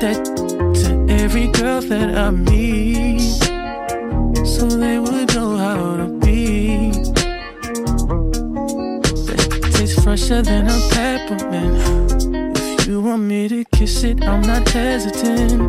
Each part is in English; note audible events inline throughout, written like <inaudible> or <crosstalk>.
that to every girl that I meet so they would know how to be. That tastes fresher than a peppermint. If you want me to kiss it, I'm not hesitant.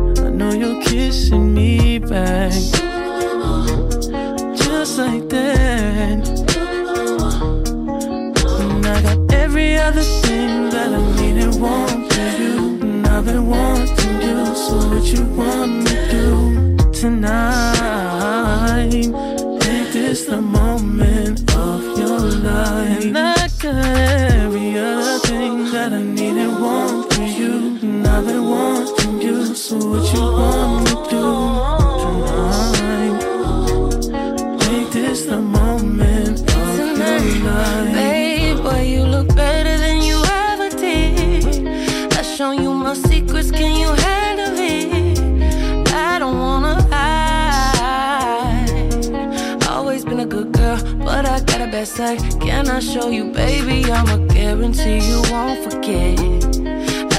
I'ma guarantee you won't forget.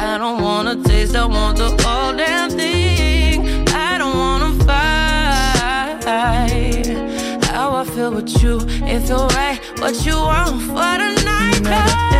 I don't wanna taste, I want the whole damn thing. I don't wanna fight. How I feel with you, it feel right. What you want for the night?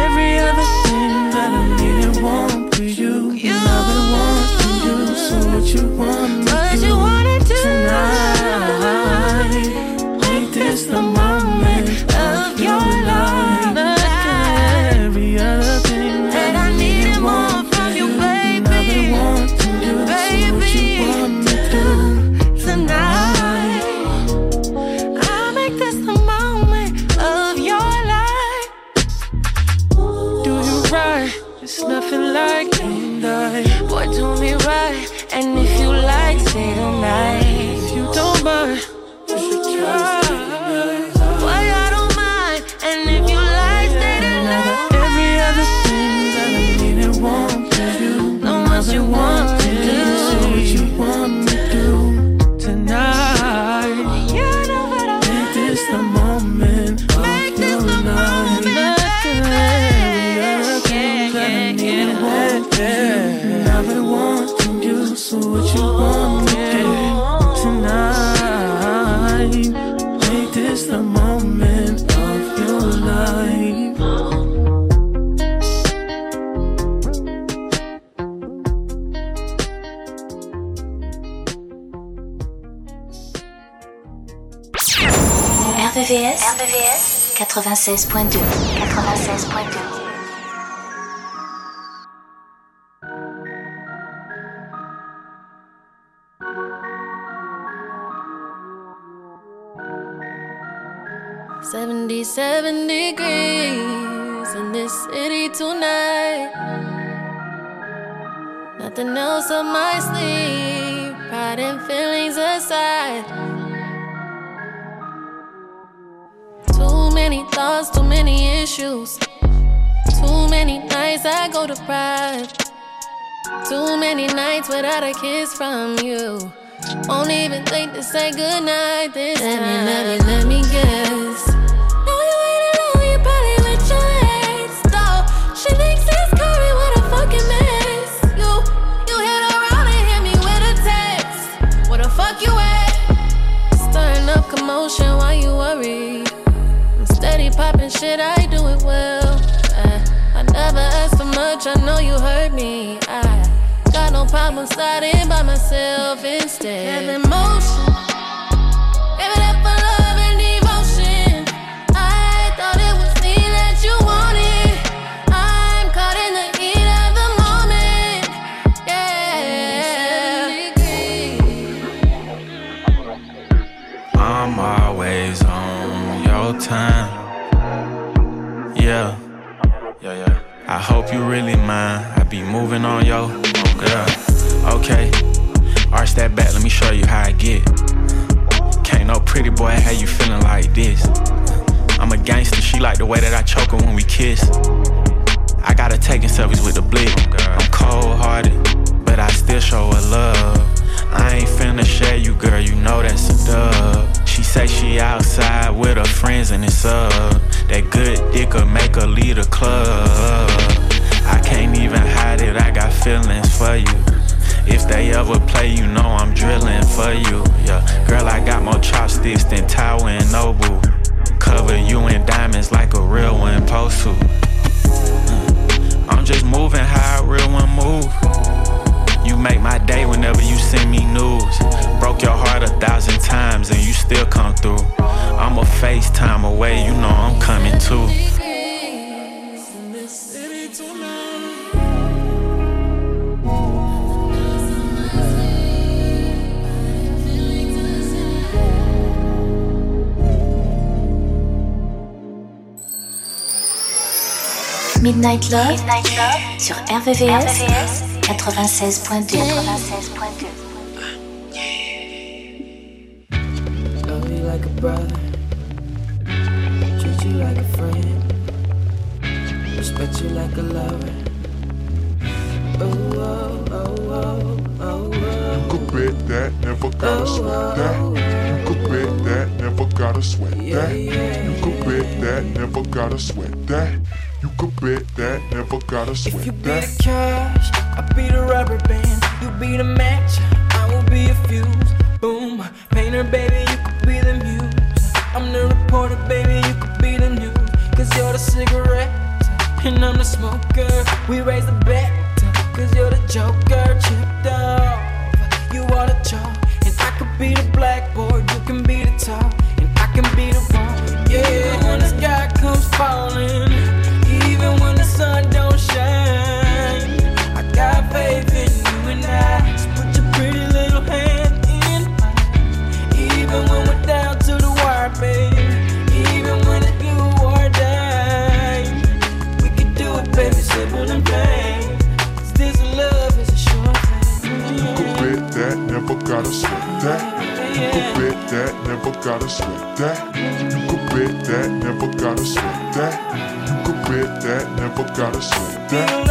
Seventy-seven degrees in this city tonight. Nothing else on my sleeve, pride and feelings aside. thoughts, too many issues. Too many nights I go to pride. Too many nights without a kiss from you. Won't even think to say goodnight this let time. Let me, let me, let me guess. Should I do it well. Uh, I never asked for much, I know you hurt me. I got no problem starting by myself instead. Have emotion. You really mind. I be moving on yo. Yeah, okay. Arch that back, let me show you how I get. Can't no pretty boy, how you feeling like this? I'm a gangster, she like the way that I choke her when we kiss. I gotta taking selfies with the blick. I'm cold hearted, but I still show her love. I ain't finna share you, girl, you know that's a dub. She say she outside with her friends and it's up. That good dick'll make her lead a club. Can't even hide it, I got feelings for you. If they ever play, you know I'm drilling for you. Yeah, girl, I got more chopsticks than Tower and Noble. Cover you in diamonds like a real one supposed to. Mm. I'm just moving how a real one move. You make my day whenever you send me news. Broke your heart a thousand times and you still come through. I'm a FaceTime away, you know I'm coming too. Midnight Love, Midnight Love sur RVVS, RVVS 96.2. 96.2. Love you like a brother, treat you like a friend, respect you like a lover. Oh, oh, oh, oh, oh, oh. You could bet that, never gotta sweat that. Bet that, never gotta sweat that. You could bet that, never gotta sweat that. You could bet that, never gotta sweat If you be that. the cash, I be the rubber band. You be the match, I will be a fuse. Boom, painter, baby, you could be the muse. I'm the reporter, baby, you could be the news. Cause you're the cigarette, and I'm the smoker. We raise the bet, cause you're the joker. Chipped off, you are the chalk. And I could be the blackboard, you gotta sweat that. You could bet that, never gotta sweat that. You could bet that, never gotta sweat that.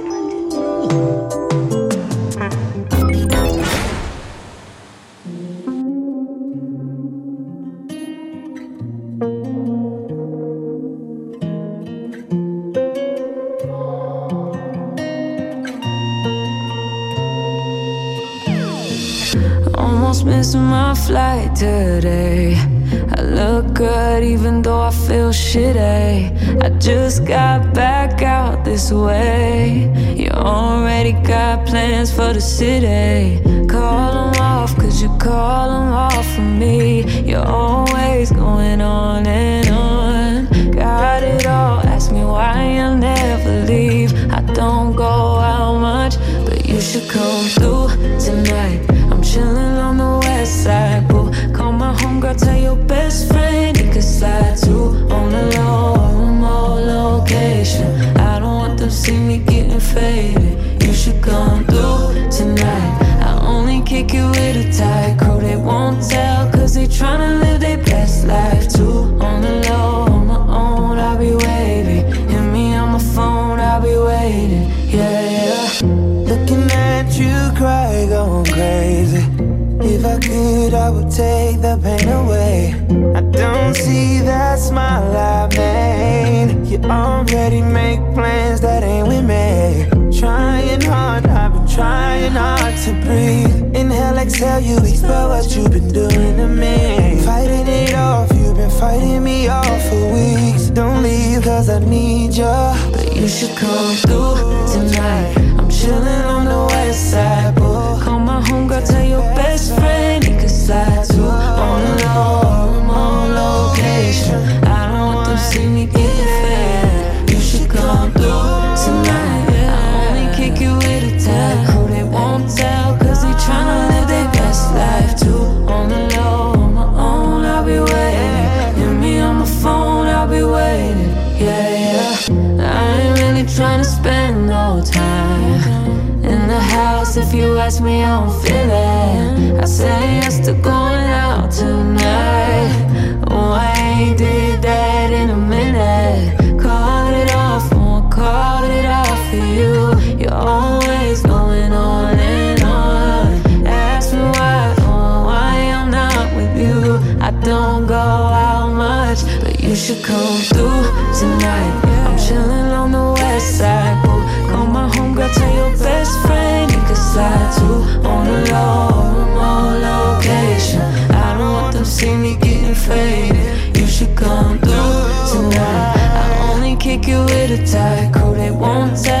plans me getting faded. You should come through tonight. I only kick you with a tight crew. They won't tell, cause they tryna live their best life too. On the low, on my own, I'll be wavy. Hit me on my phone, I'll be waiting. Yeah, yeah. Looking at you cry, going crazy. If I could, I would take the pain away. I don't see that smile I made. You already make plans trying hard to breathe. Inhale, exhale, you expel what you've been doing to me. Fighting it off, you've been fighting me off for weeks. Don't leave, cause I need you. But you should come through tonight. I'm chilling on the west side, boo. Call my homegirl, tell your best friend he could slide too. On the low, remote location. Ask me, how I'm feeling. I say yes to going out tonight. Oh, I did that in a minute. Call it off, won't call it off for you. You're always going on and on. Ask me why, oh, why I'm not with you. I don't go out much, but you should come through tonight. I'm chilling on the west side. Call my homegirl, tell your best friend kick you with a tight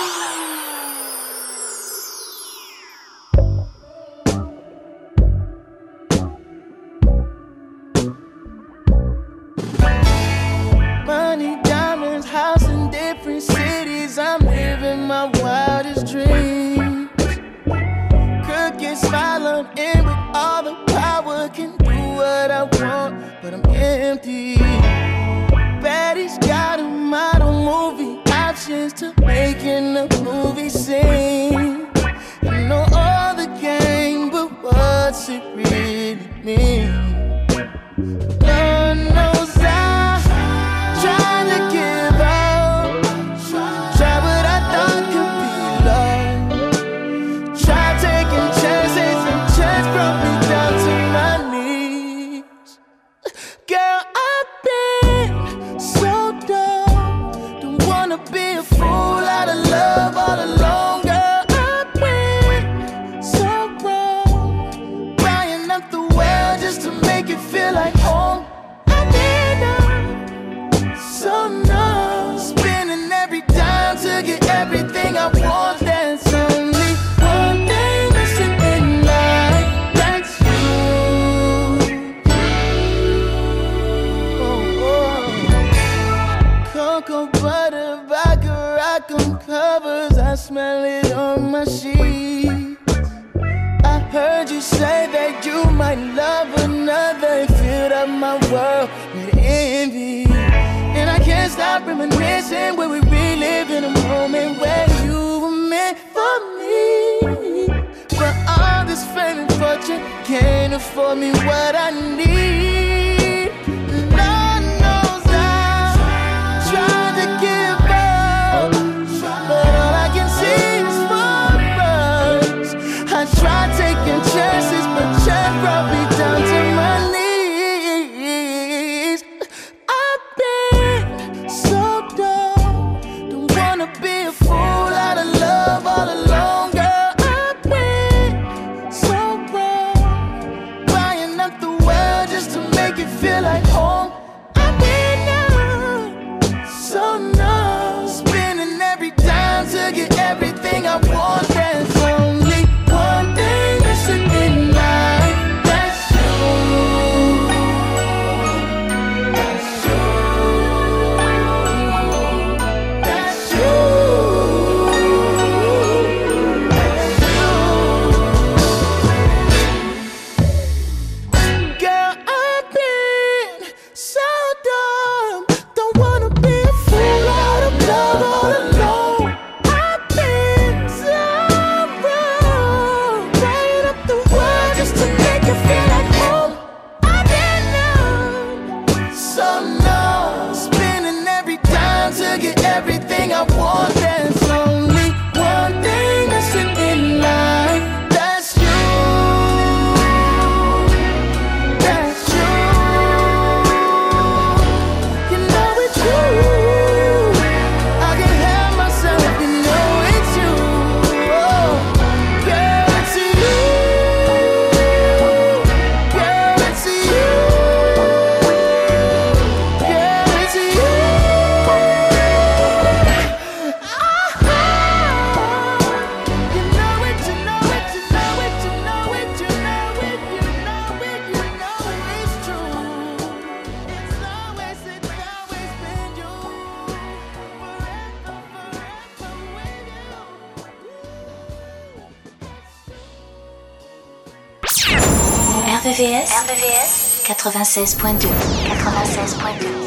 96.2 96.2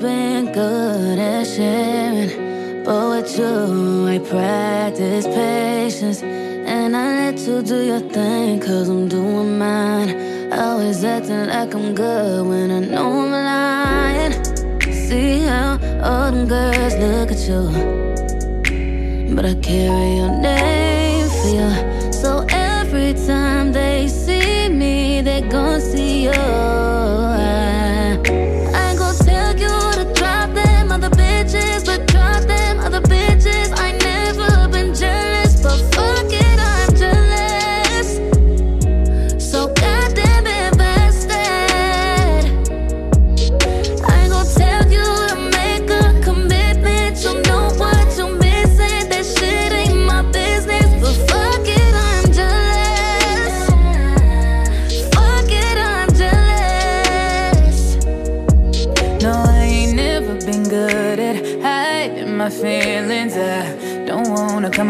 been good at sharing, but with you, I practice patience. And I let you do your thing, cause I'm doing mine. Always acting like I'm good when I know I'm lying. See how all girls look at you. But I carry your name for you. So every time they see me, they gon' see you.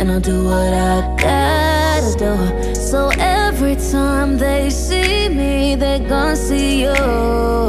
And I'll do what I gotta do. So every time they see me, they gon' see you.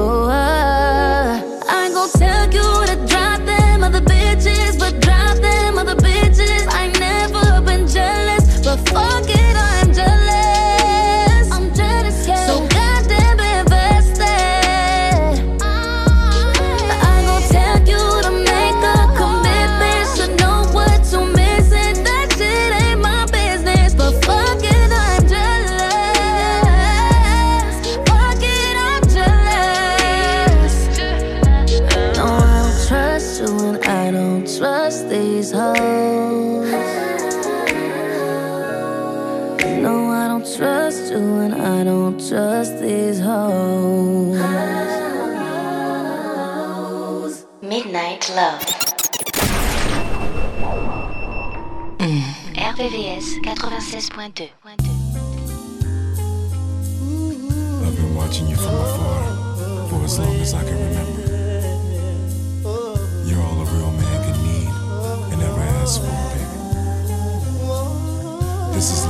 96.2. I've been watching you from afar for as long as I can remember. You're all a real man could need and ever ask for, baby. This is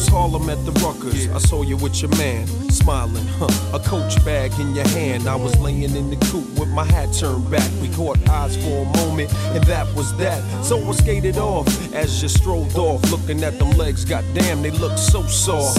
was Harlem at the Ruckers. I saw you with your man, smiling, huh? A coach bag in your hand. I was laying in the coop with my hat turned back. We caught eyes for a moment, and that was that. So I skated off as you strolled off, looking at them legs. Goddamn, they look so soft.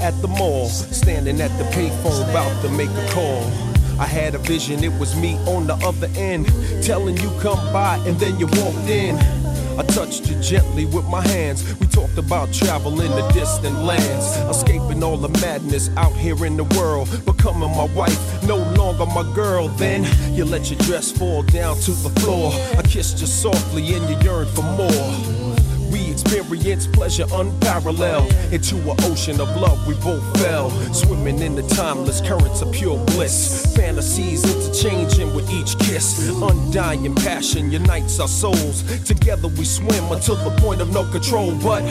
At the mall, standing at the payphone about to make a call. I had a vision, it was me on the other end, telling you come by, and then you walked in. I touched you gently with my hands. We talked about travel in the distant lands, escaping all the madness out here in the world, becoming my wife, no longer my girl. Then you let your dress fall down to the floor. I kissed you softly, and you yearned for more. We experienced pleasure unparalleled. Into an ocean of love, we both fell. Swimming in the timeless currents of pure bliss. Fantasies interchanging with each kiss. Undying passion unites our souls. Together we swim until the point of no control. But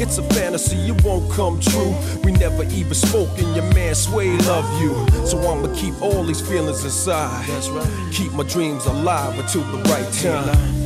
it's a fantasy, it won't come true. We never even spoke, and your man Sway love you. So I'ma keep all these feelings inside. Keep my dreams alive until the right time.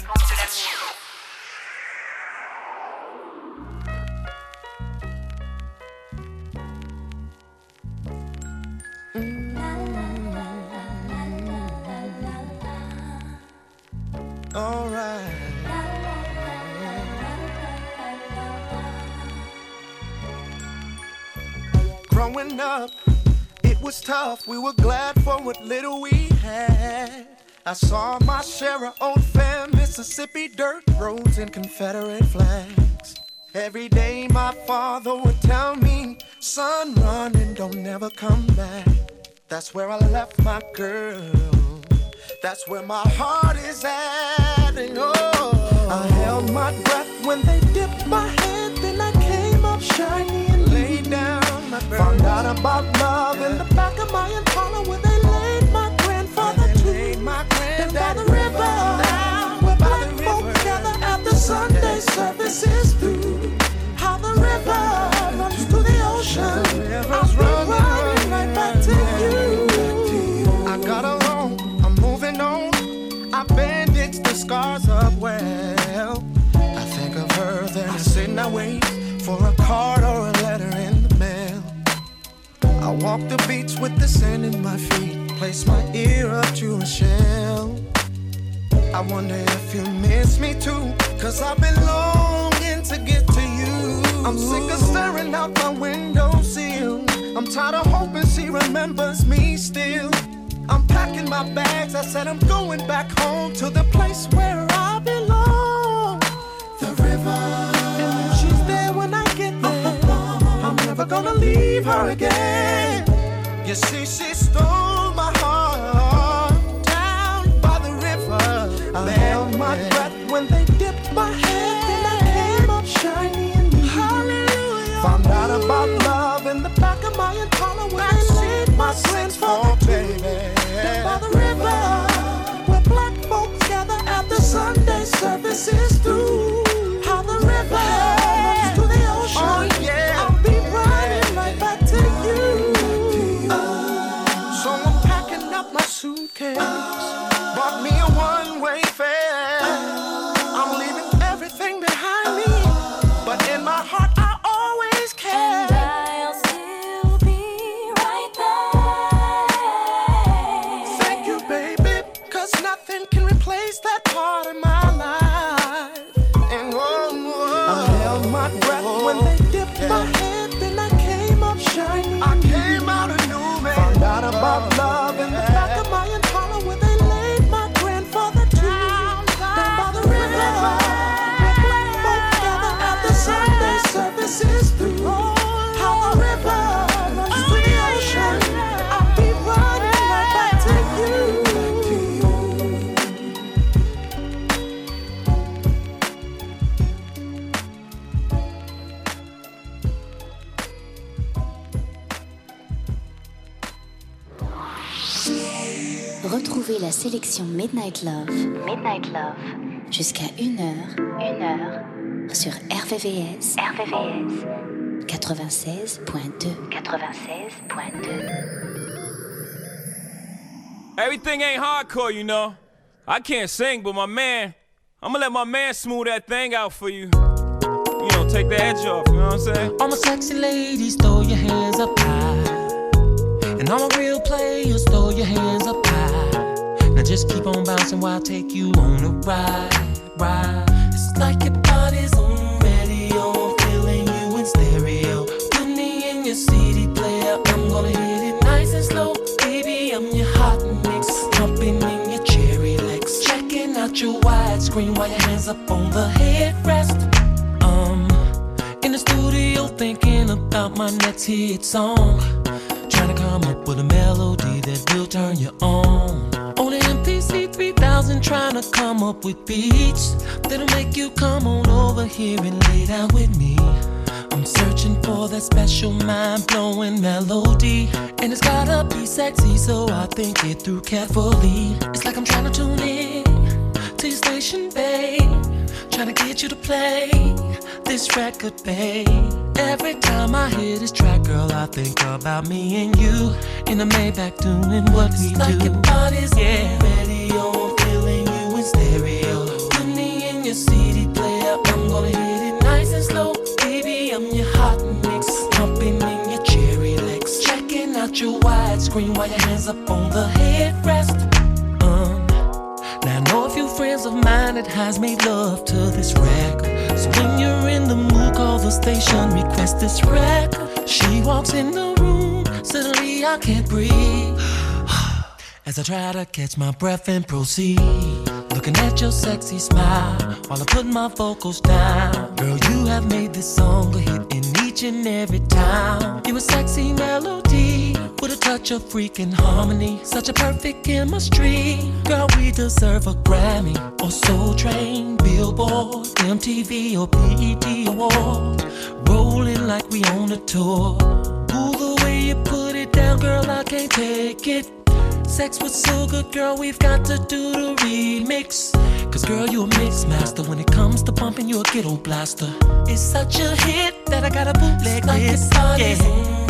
Tough. We were glad for what little we had. I saw my share of old fam, Mississippi dirt roads and Confederate flags. Every day my father would tell me, son, run and don't never come back. That's where I left my girl. That's where my heart is at. And oh, I held my breath when they dipped my head. Then I came up shiny down my. Found out about love yeah. in the back of my Impala where they laid my grandfather to. My by the river, now, where black folk gather after Sunday services through. How the river runs to the ocean. I'll be running right back to you. I got along, I'm moving on. I bandaged the scars up well. I think of her, then I sit and I wait for a card walk the beach with the sand in my feet place my ear up to a shell. I wonder if you miss me too, cause I've been longing to get to you. I'm sick of staring out my window sill. I'm tired of hoping she remembers me still. I'm packing my bags, I said I'm going back home to the place where I belong. The river. And she's there when I get there, I'm never gonna leave her again. You see, she stole my heart down by the river. I held my breath when they dipped my head, then I came up shiny and new. Hallelujah. Found out about love in the back of my Impala when I my baby. Midnight Love, Midnight Love, jusqu'à 1h, 1h, sur RVVS, RVVS, 96.2, 96.2. Everything ain't hardcore, you know. I can't sing, but my man, I'm gonna let my man smooth that thing out for you. You know, take the edge off, you know what I'm saying? All my sexy ladies, throw your hands up high. And all my real players, throw your hands up high. Now just keep on bouncing while I take you on a ride, ride. It's like your body's on radio, I'm feeling you in stereo. Put me in your CD player, I'm gonna hit it nice and slow. Baby, I'm your hot mix, jumping in your cherry legs. Checking out your widescreen while your hands up on the headrest. Um, in the studio thinking about my next hit song. Trying to come up with a trying to come up with beats that'll make you come on over here and lay down with me. I'm searching for that special mind blowing melody. And it's gotta be sexy, so I think it through carefully. It's like I'm trying to tune in to your station, babe. Trying to get you to play this record, babe. Every time I hear this track, girl, I think about me and you in the Maybach doing what we like do. Your body's yeah. Your CD player, I'm gonna hit it nice and slow. Baby, I'm your hot mix, jumping in your cherry legs. Checking out your widescreen while your hands up on the headrest. Um, now I know a few friends of mine that has made love to this record. So when you're in the mood, call the station, request this record. She walks in the room, suddenly I can't breathe. <sighs> As I try to catch my breath and proceed. Looking at your sexy smile while I put my vocals down. Girl, you have made this song a hit in each and every time. You a sexy melody with a touch of freaking harmony. Such a perfect chemistry. Girl, we deserve a Grammy or Soul Train, Billboard, MTV or BET Award. Rolling like we on a tour. Ooh, the way you put it down, girl, I can't take it. Sex was so good, girl, we've got to do the remix. Cause girl, you a mix master. When it comes to bumping, you a ghetto blaster. It's such a hit that I got a bootleg like this. Yeah.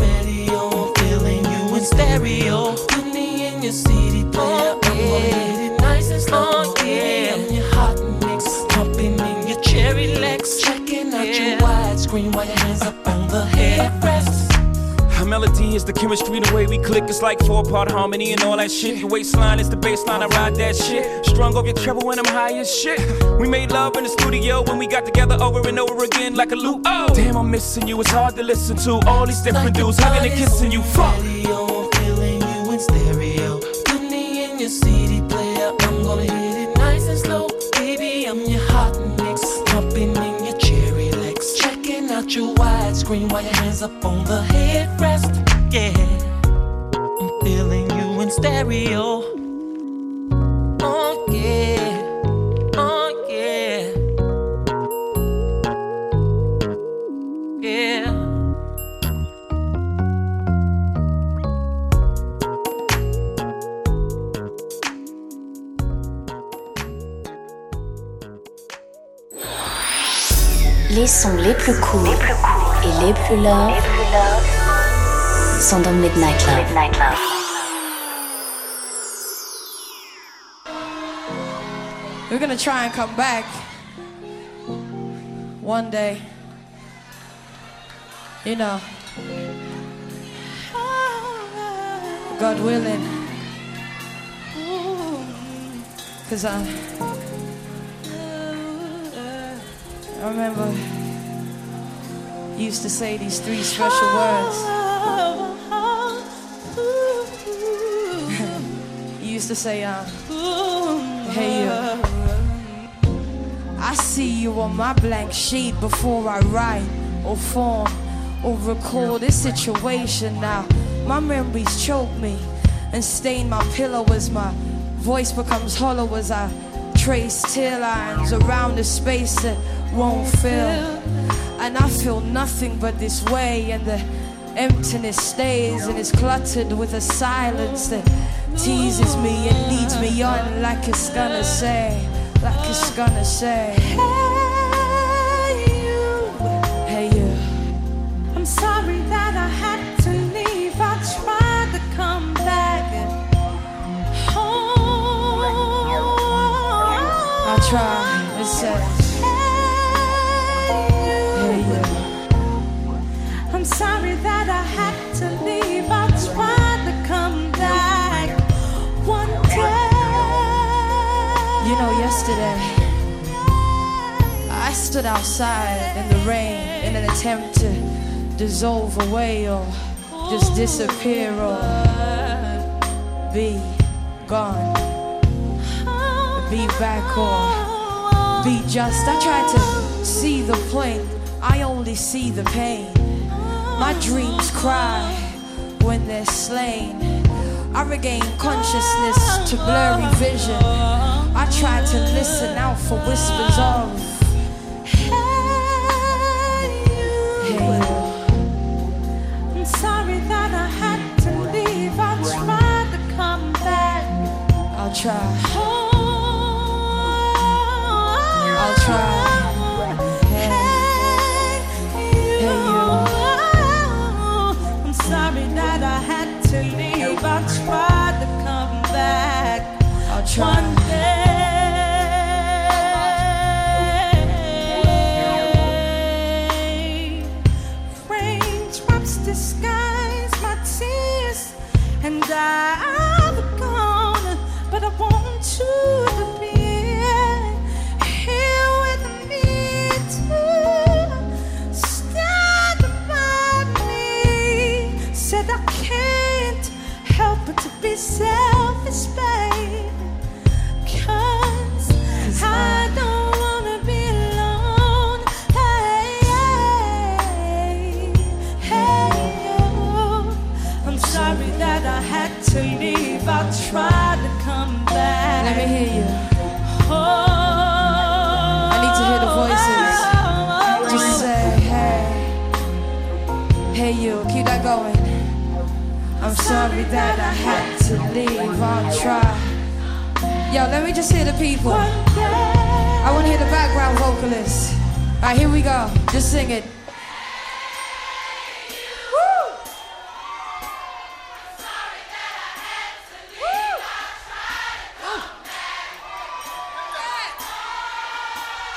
radio, feeling you in stereo. Put me in your CD player. I'm gonna hit it nice and slow. Oh, yeah, in your hot mix, pumping in your cherry legs, checking out your widescreen while your hands up on the headrest. Melody is the chemistry, the way we click. It's like four part harmony and all that shit. Your waistline is the baseline, I ride that shit. Strung off your treble when I'm high as shit. We made love in the studio when we got together over and over again like a loop. Oh, damn, I'm missing you. It's hard to listen to all these different dudes hugging and kissing you. Fuck. Radio, feeling you in stereo. Put me in your CD player. I'm gonna hit it nice and slow. Baby, I'm your hot mix. Pumping in your cherry legs. Checking out your widescreen while your hands up on the headrest. Yeah, I'm feeling you in stereo. Oh oh. Les plus courts et les plus love sont dans Midnight Love. We're gonna try and come back one day. You know, God willing. Cause I, I remember used to say these three special words. Used to say, uh, hey you. I see you on my blank sheet before I write or form or recall this situation now. My memories choke me and stain my pillow as my voice becomes hollow as I trace tear lines around a space that won't fill. And I feel nothing but this way, and the emptiness stays and is cluttered with a silence that teases me and leads me on like it's gonna say, like it's gonna say. Stood outside in the rain in an attempt to dissolve away or just disappear or be gone, be back or be just. I tried to see the point, I only see the pain. My dreams cry when they're slain. I regain consciousness to blurry vision. I try to listen out for whispers of. I'll try. To leave I'm to come back. I'll try. Oh, sorry that I had to leave. I'll try. Yo, let me just hear the people. I want to hear the background vocalist. All right, here we go. Just sing it.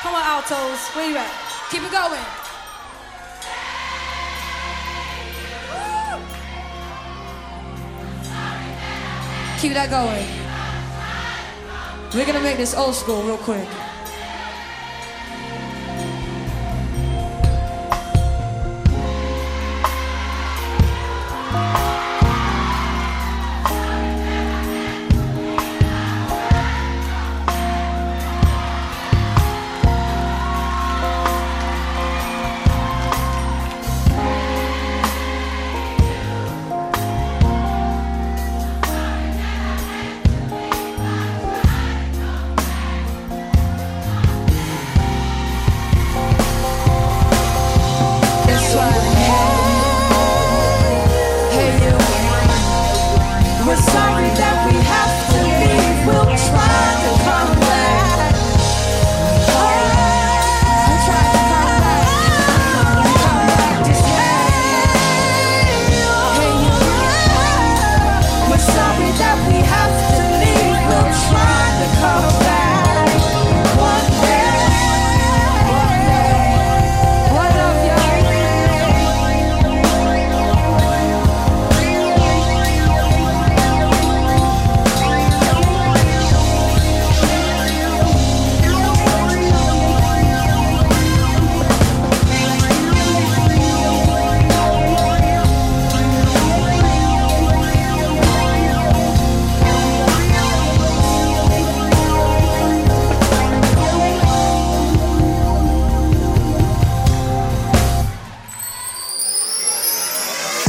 Come on, altos. Where you at? Keep it going. Keep that going. We're gonna make this old school real quick.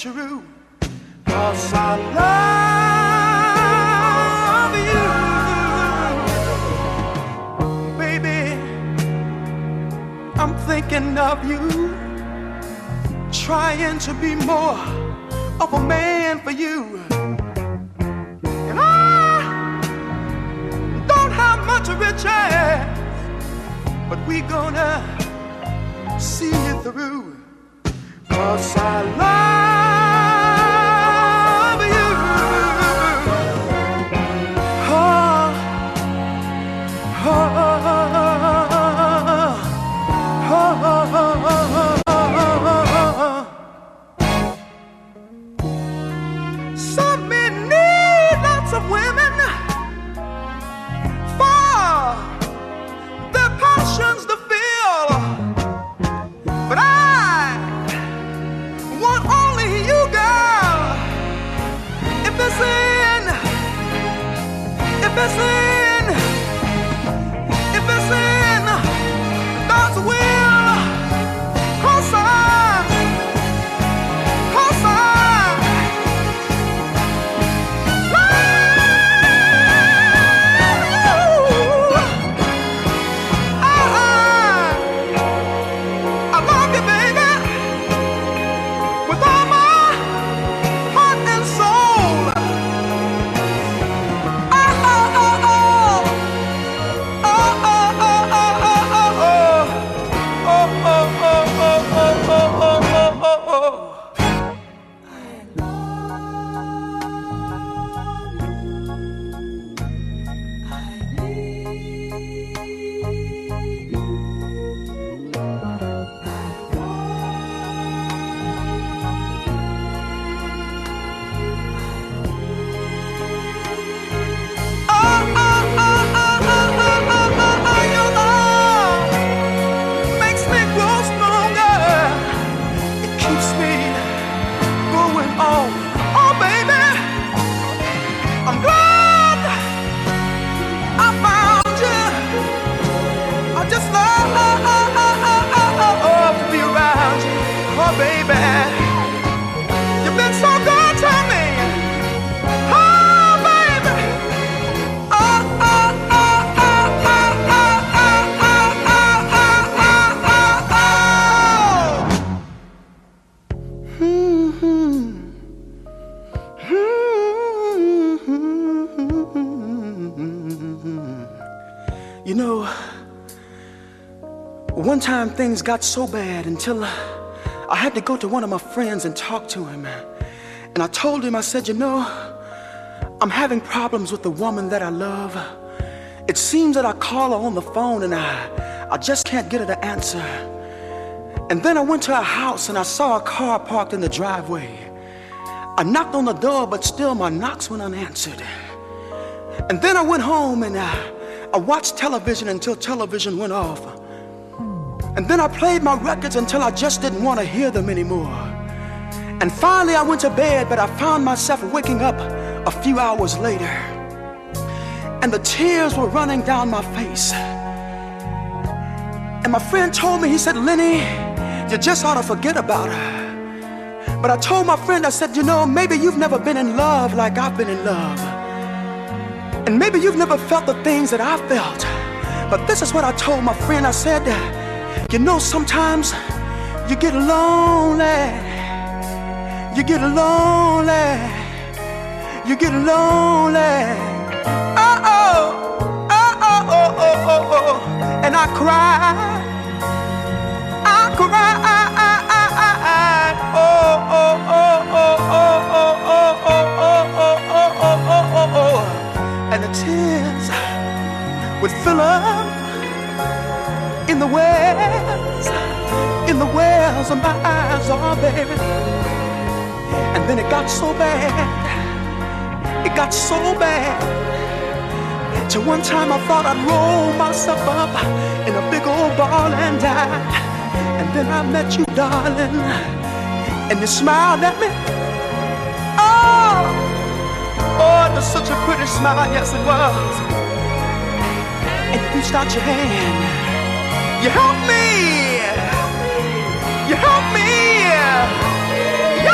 true. Cause I love you. Baby, I'm thinking of you trying to be more of a man for you. And I don't have much but we gonna see it through. Cause I love one time things got so bad until I had to go to one of my friends and talk to him. And I told him, I said, You know, I'm having problems with the woman that I love. It seems that I call her on the phone and I, I just can't get her to answer. And then I went to her house and I saw a car parked in the driveway. I knocked on the door, but still my knocks went unanswered. And then I went home and I, I watched television until television went off. And then I played my records until I just didn't want to hear them anymore. And finally I went to bed, but I found myself waking up a few hours later. And the tears were running down my face. And my friend told me, he said, Lenny, you just ought to forget about her. But I told my friend, I said, you know, maybe you've never been in love like I've been in love. And maybe you've never felt the things that I felt. But this is what I told my friend. I said, you know, sometimes you get lonely. You get lonely. You get lonely. Oh, oh, oh, oh, oh, oh, oh, oh. And I cry. I cry. Oh, oh, oh, oh, oh, oh, oh, oh, oh, oh, oh, oh, oh, oh. And the tears would fill up in the wells, in the wells of my eyes, oh baby. And then it got so bad, it got so bad. Till one time I thought I'd roll myself up in a big old ball and die. And then I met you, darling, and you smiled at me. Oh, oh, it was such a pretty smile, yes it was. And you reached out your hand. You helped me. You helped me. Yeah.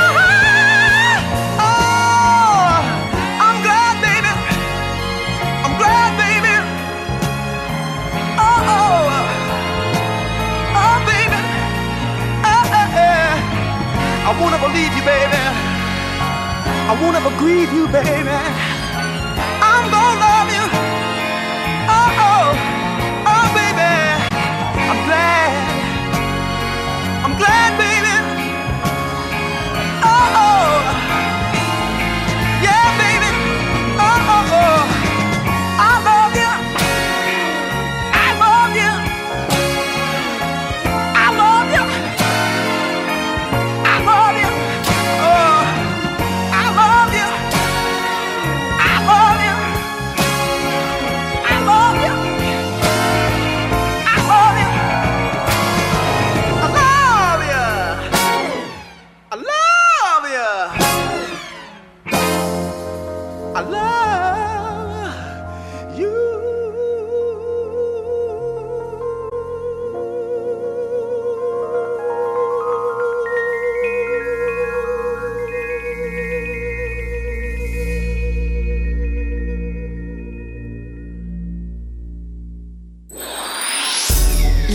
Oh, I'm glad, baby. I'm glad, baby. Oh, oh, oh, baby. Eh, eh, eh. I won't ever leave you, baby. I won't ever grieve you, baby.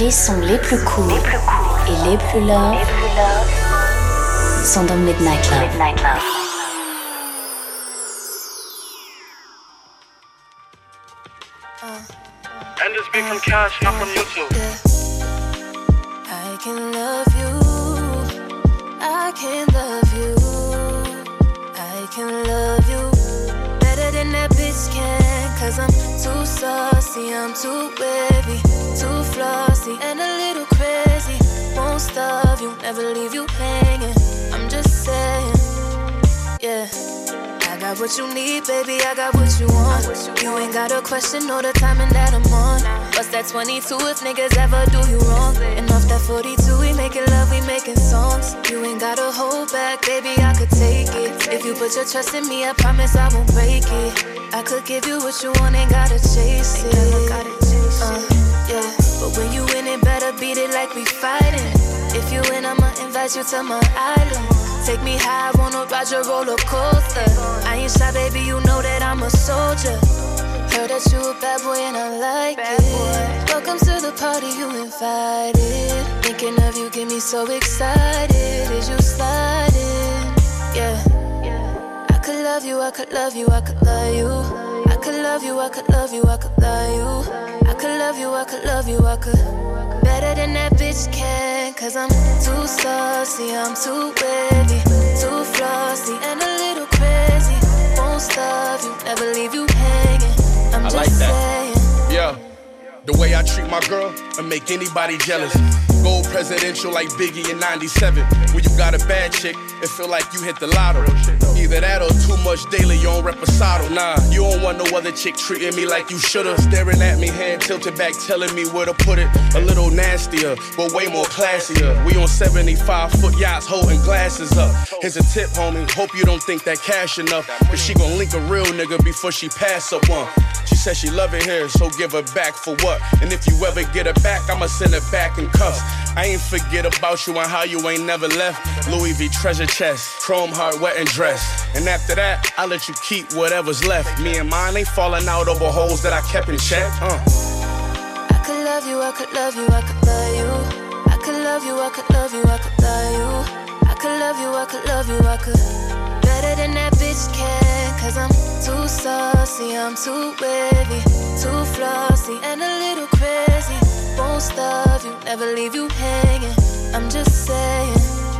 Les sons les plus courts et les plus love sont dans Midnight Love. And this beat from Cash, not from YouTube. I can love you. I can love you. I can love you better than that bitch can. Cause I'm too saucy, I'm too wavy, too flossy, and a little crazy. Won't starve you, never leave you hanging. I'm just saying, yeah. I got what you need, baby, I got what you want. You ain't got a question or the timing that I'm on. What's that 22 if niggas ever do you wrong? And off that 42, we making love, we making songs. You ain't gotta hold back, baby, I could take it. If you put your trust in me, I promise I won't break it. I could give you what you want, ain't gotta chase it. Uh. But when you win, it better beat it like we fighting. If you win, I'ma invite you to my island. Take me high, wanna ride your roller coaster. I ain't shy, baby, you know that I'm a soldier. Heard that you a bad boy and I like it. Welcome to the party, you invited. Thinking of you get me so excited. Is you sliding? Yeah. I could love you, I could love you, I could love you. I could love you, I could love you, I could love you. I could love you, I could love you, I could. Better than that bitch can, cause I'm too saucy, I'm too wavy, too flossy, and a little crazy. Won't stop you, never leave you hanging. I'm I just like that. saying. Yeah. The way I treat my girl, I make anybody jealous. Gold presidential like Biggie in 97. When you got a bad chick, it feel like you hit the lotto. Either that or too much daily, you on reposado. Nah, you don't want no other chick treating me like you shoulda. Staring at me, hand tilted back, telling me where to put it. A little nastier, but way more classier. We on 75 foot yachts holding glasses up. Here's a tip, homie. Hope you don't think that cash enough. Cause she gon' link a real nigga before she pass up one. She said she love it here, so give her back for what? And if you ever get her back, I'ma send her back in cuffs. I ain't forget about you and how you ain't never left. Louis V treasure chest, chrome heart, wet and dress. And after that, I let you keep whatever's left. Me and mine ain't falling out over holes that I kept in check. Uh. I could love you, I could love you, I could love you. I could love you, I could love you, I could love you. I could love you, I could love you, I could. Better than that bitch can, cause I'm too saucy, I'm too wavy, too flossy, and a little crazy. Won't stop you, never leave you hanging. I'm just saying.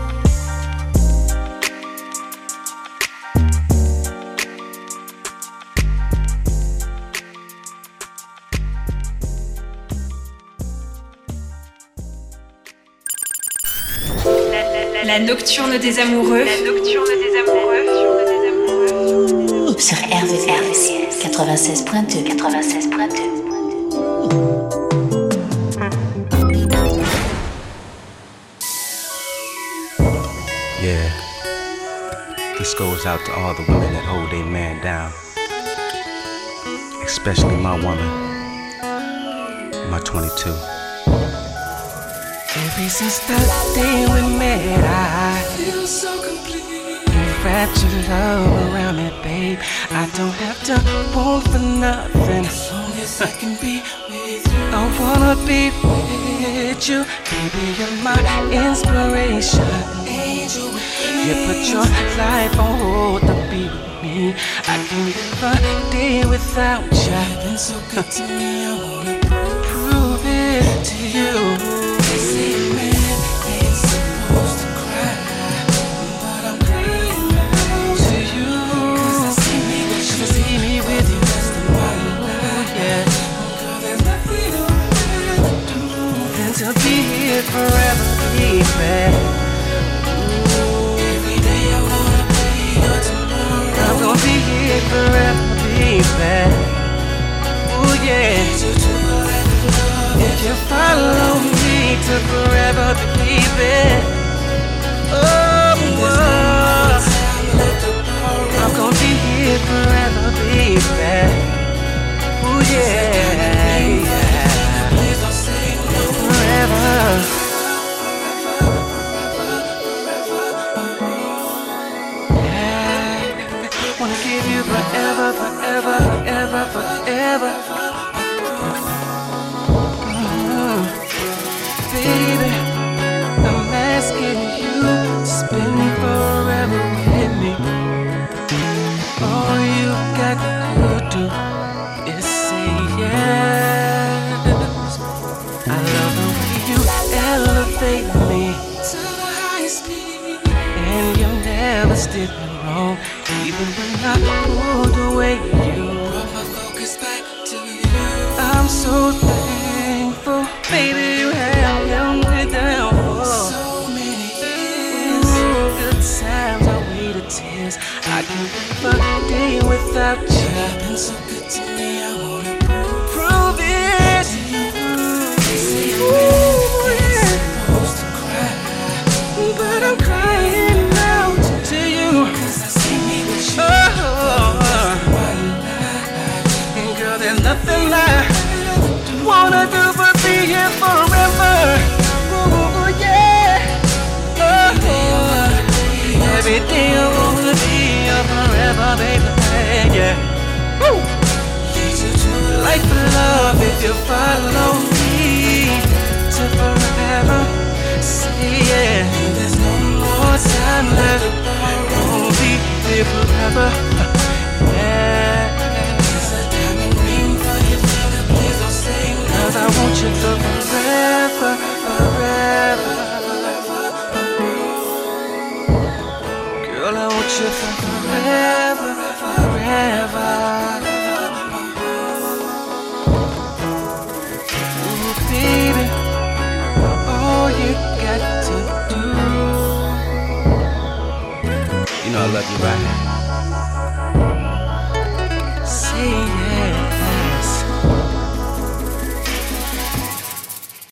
La nocturne des amoureux. La nocturne des amoureux. Sur RVCS 96.2 96.2 Yeah. This goes out to all the women that hold their man down. Especially my woman. My 22. Ever since the day we met, I feel so complete. You wrapped your love around me, babe. I don't have to want for nothing. As long as I can be with you. I wanna be with you, baby. You're my inspiration. Angel, you put your life on hold to be with me. I can't live a day without you. You've been so good to me. I wanna prove it to you. Forever. Oh yeah. If you follow me to forever. Oh. I'm gonna be here forever, yeah, forever. Forever, forever. Mm. Baby, I'm asking you to spend forever with me. All you got to do is say yes. I love the way you elevate me to the highest peak, and you never steer wrong, even when I follow me to forever. Say yeah, there's no more time left. Won't be here forever. Yeah. Cause I want you for forever, forever. Girl, I want you for forever. Love you, right?